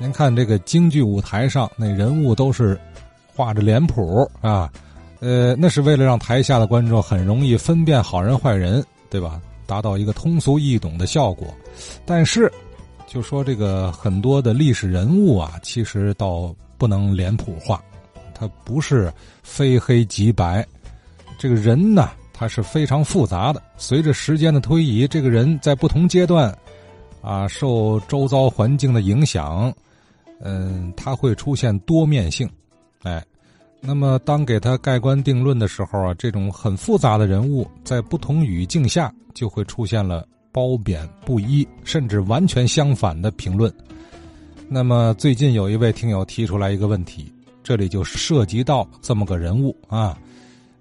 您看这个京剧舞台上那人物都是画着脸谱啊，呃，那是为了让台下的观众很容易分辨好人坏人，对吧？达到一个通俗易懂的效果。但是，就说这个很多的历史人物啊，其实倒不能脸谱化，他不是非黑即白。这个人呢，他是非常复杂的。随着时间的推移，这个人在不同阶段，啊，受周遭环境的影响，嗯，他会出现多面性。哎，那么当给他盖棺定论的时候啊，这种很复杂的人物，在不同语境下，就会出现了褒贬不一，甚至完全相反的评论。那么最近有一位听友提出来一个问题，这里就涉及到这么个人物啊。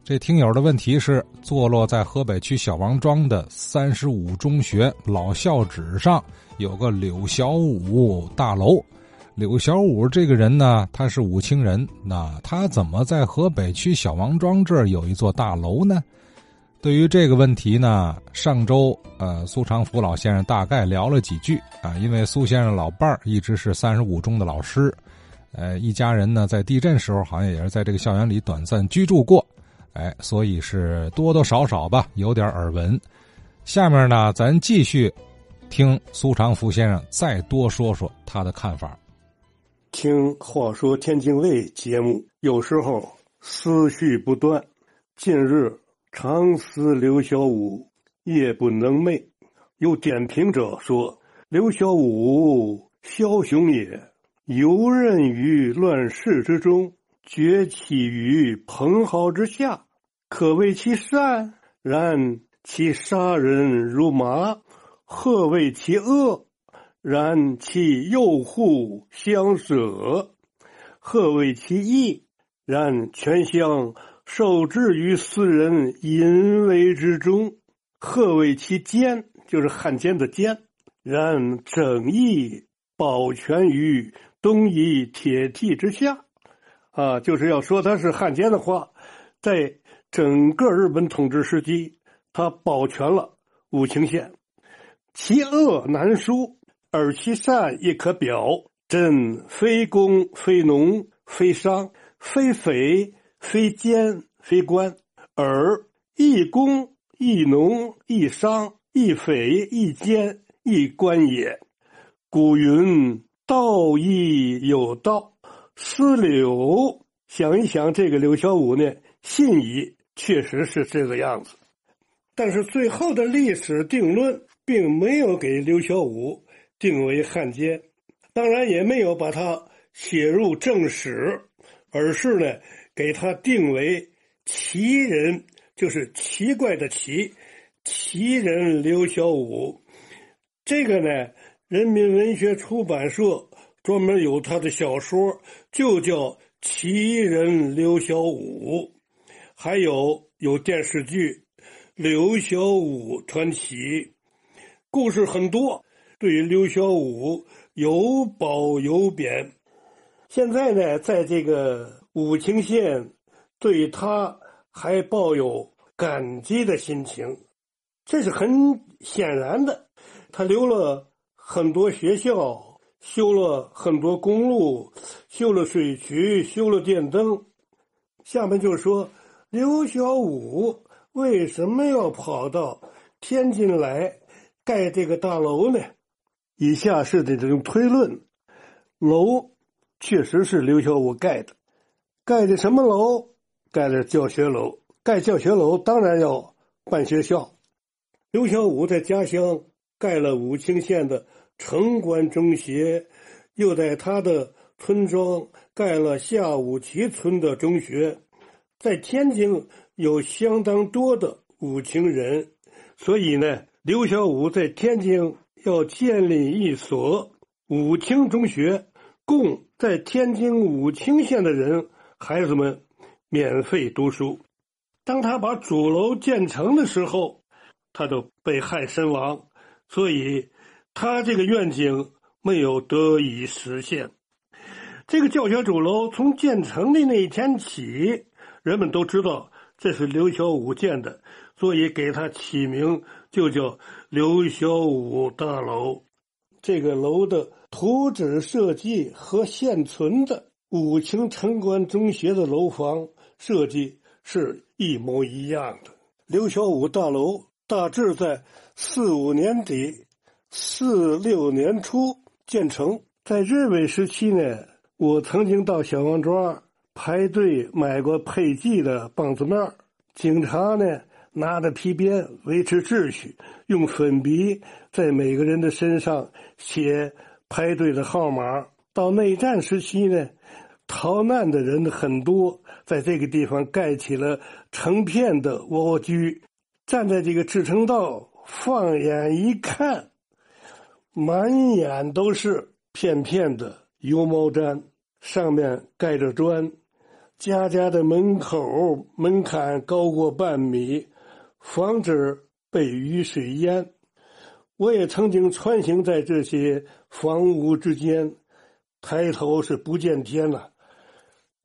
这听友的问题是：坐落在河北区小王庄的三十五中学老校址上有个柳小武大楼。柳小武这个人呢，他是武清人，那他怎么在河北区小王庄这儿有一座大楼呢？对于这个问题呢，上周呃，苏长福老先生大概聊了几句啊，因为苏先生老伴儿一直是三十五中的老师，呃，一家人呢在地震时候好像也是在这个校园里短暂居住过。哎，所以是多多少少吧，有点耳闻。下面呢，咱继续听苏长福先生再多说说他的看法。听《话说天津卫》节目，有时候思绪不断。近日常思刘小武，夜不能寐。有点评者说：“刘小武枭雄也，游刃于乱世之中，崛起于蓬蒿之下。”可谓其善，然其杀人如麻；何谓其恶，然其右护相舍；何谓其义，然全相受制于私人淫威之中；何谓其奸，就是汉奸的奸，然正义保全于东夷铁蹄之下。啊，就是要说他是汉奸的话，在。整个日本统治时期，他保全了武清县，其恶难书，而其善亦可表。朕非公非农非商非匪非奸非官，而亦公亦农亦商亦匪亦奸亦官也。古云：“道义有道。”思柳，想一想，这个刘小五呢，信矣。确实是这个样子，但是最后的历史定论并没有给刘小五定为汉奸，当然也没有把他写入正史，而是呢给他定为奇人，就是奇怪的奇，奇人刘小武。这个呢，人民文学出版社专门有他的小说，就叫《奇人刘小武》。还有有电视剧《刘小武传奇》，故事很多，对于刘小武有褒有贬。现在呢，在这个武清县，对他还抱有感激的心情，这是很显然的。他留了很多学校，修了很多公路，修了水渠，修了电灯。下面就说。刘小武为什么要跑到天津来盖这个大楼呢？以下是的这种推论：楼确实是刘小武盖的，盖的什么楼？盖的教学楼。盖教学楼当然要办学校。刘小武在家乡盖了武清县的城关中学，又在他的村庄盖了下武旗村的中学。在天津有相当多的武清人，所以呢，刘小武在天津要建立一所武清中学，供在天津武清县的人孩子们免费读书。当他把主楼建成的时候，他就被害身亡，所以他这个愿景没有得以实现。这个教学主楼从建成的那一天起。人们都知道这是刘小武建的，所以给他起名就叫刘小武大楼。这个楼的图纸设计和现存的武清城关中学的楼房设计是一模一样的。刘小武大楼大致在四五年底、四六年初建成。在日伪时期呢，我曾经到小王庄排队买过配剂的棒子面警察呢拿着皮鞭维持秩序，用粉笔在每个人的身上写。排队的号码。到内战时期呢，逃难的人很多，在这个地方盖起了成片的蜗居。站在这个支撑道，放眼一看，满眼都是片片的油毛毡，上面盖着砖，家家的门口门槛高过半米，防止被雨水淹。我也曾经穿行在这些房屋之间，抬头是不见天了，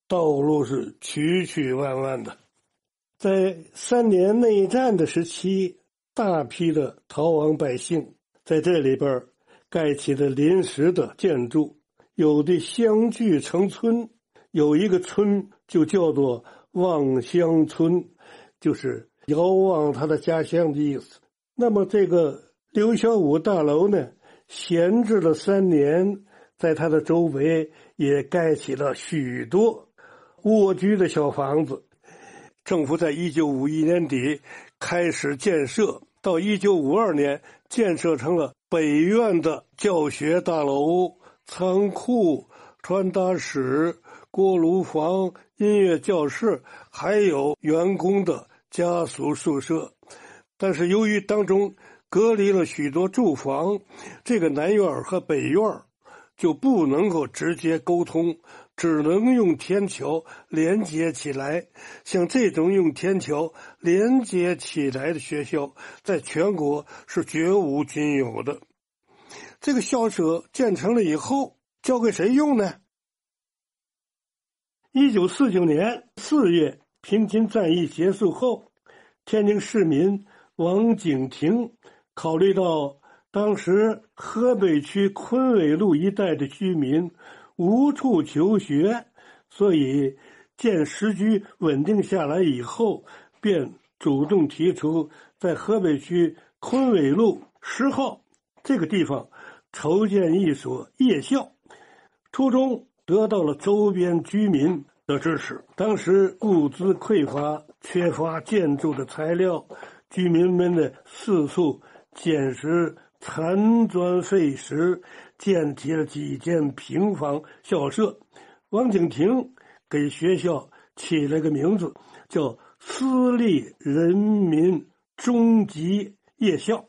道路是曲曲弯弯的。在三年内战的时期，大批的逃亡百姓在这里边盖起了临时的建筑，有的相聚成村，有一个村就叫做望乡村，就是遥望他的家乡的意思。那么这个。刘小武大楼呢，闲置了三年，在它的周围也盖起了许多蜗居的小房子。政府在一九五一年底开始建设，到一九五二年建设成了北院的教学大楼、仓库、传达室、锅炉房、音乐教室，还有员工的家属宿舍。但是由于当中，隔离了许多住房，这个南院和北院就不能够直接沟通，只能用天桥连接起来。像这种用天桥连接起来的学校，在全国是绝无仅有的。这个校舍建成了以后，交给谁用呢？一九四九年四月，平津战役结束后，天津市民王景亭。考虑到当时河北区昆纬路一带的居民无处求学，所以见时局稳定下来以后，便主动提出在河北区昆纬路十号这个地方筹建一所夜校。初中得到了周边居民的支持。当时物资匮乏，缺乏建筑的材料，居民们的四处。捡拾残砖废石，建起了几间平房校舍。王景亭给学校起了个名字，叫私立人民中级夜校。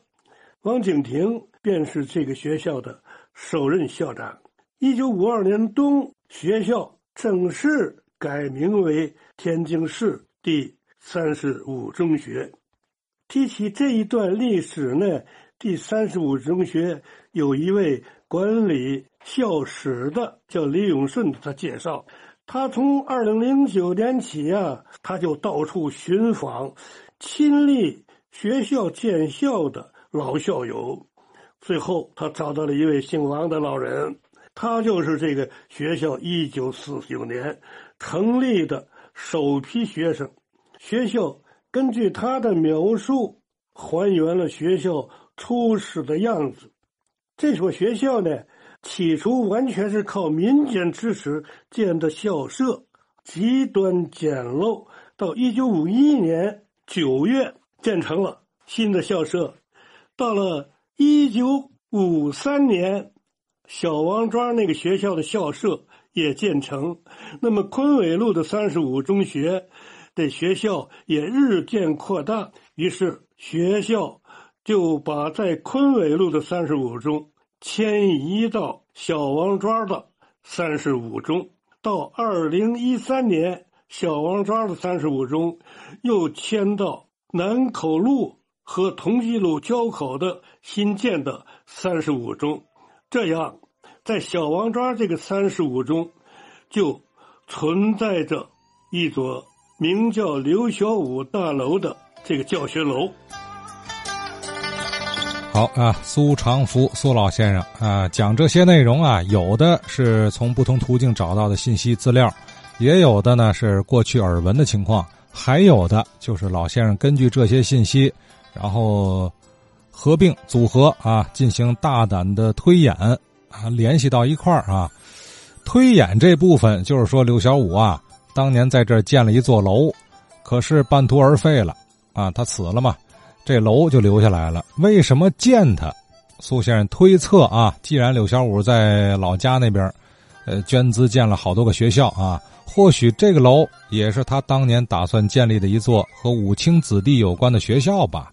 王景亭便是这个学校的首任校长。一九五二年冬，学校正式改名为天津市第三十五中学。提起这一段历史呢，第三十五中学有一位管理校史的，叫李永顺。他介绍，他从二零零九年起啊，他就到处寻访，亲历学校建校的老校友。最后，他找到了一位姓王的老人，他就是这个学校一九四九年成立的首批学生。学校。根据他的描述，还原了学校初始的样子。这所学校呢，起初完全是靠民间支持建的校舍，极端简陋。到一九五一年九月建成了新的校舍。到了一九五三年，小王庄那个学校的校舍也建成。那么昆纬路的三十五中学。的学校也日渐扩大，于是学校就把在昆纬路的三十五中迁移到小王庄的三十五中。到二零一三年，小王庄的三十五中又迁到南口路和同济路交口的新建的三十五中。这样，在小王庄这个三十五中，就存在着一座。名叫刘小武大楼的这个教学楼。好啊，苏长福苏老先生啊，讲这些内容啊，有的是从不同途径找到的信息资料，也有的呢是过去耳闻的情况，还有的就是老先生根据这些信息，然后合并组合啊，进行大胆的推演啊，联系到一块儿啊。推演这部分就是说，刘小武啊，当年在这儿建了一座楼，可是半途而废了啊，他死了嘛。这楼就留下来了。为什么建它？苏先生推测啊，既然柳小武在老家那边，呃，捐资建了好多个学校啊，或许这个楼也是他当年打算建立的一座和武清子弟有关的学校吧？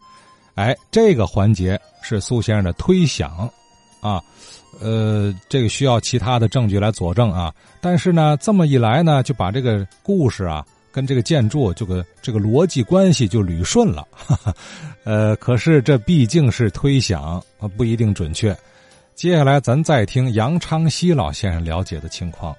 哎，这个环节是苏先生的推想啊，呃，这个需要其他的证据来佐证啊。但是呢，这么一来呢，就把这个故事啊。跟这个建筑这个这个逻辑关系就捋顺了，哈哈，呃，可是这毕竟是推想，不一定准确。接下来咱再听杨昌西老先生了解的情况。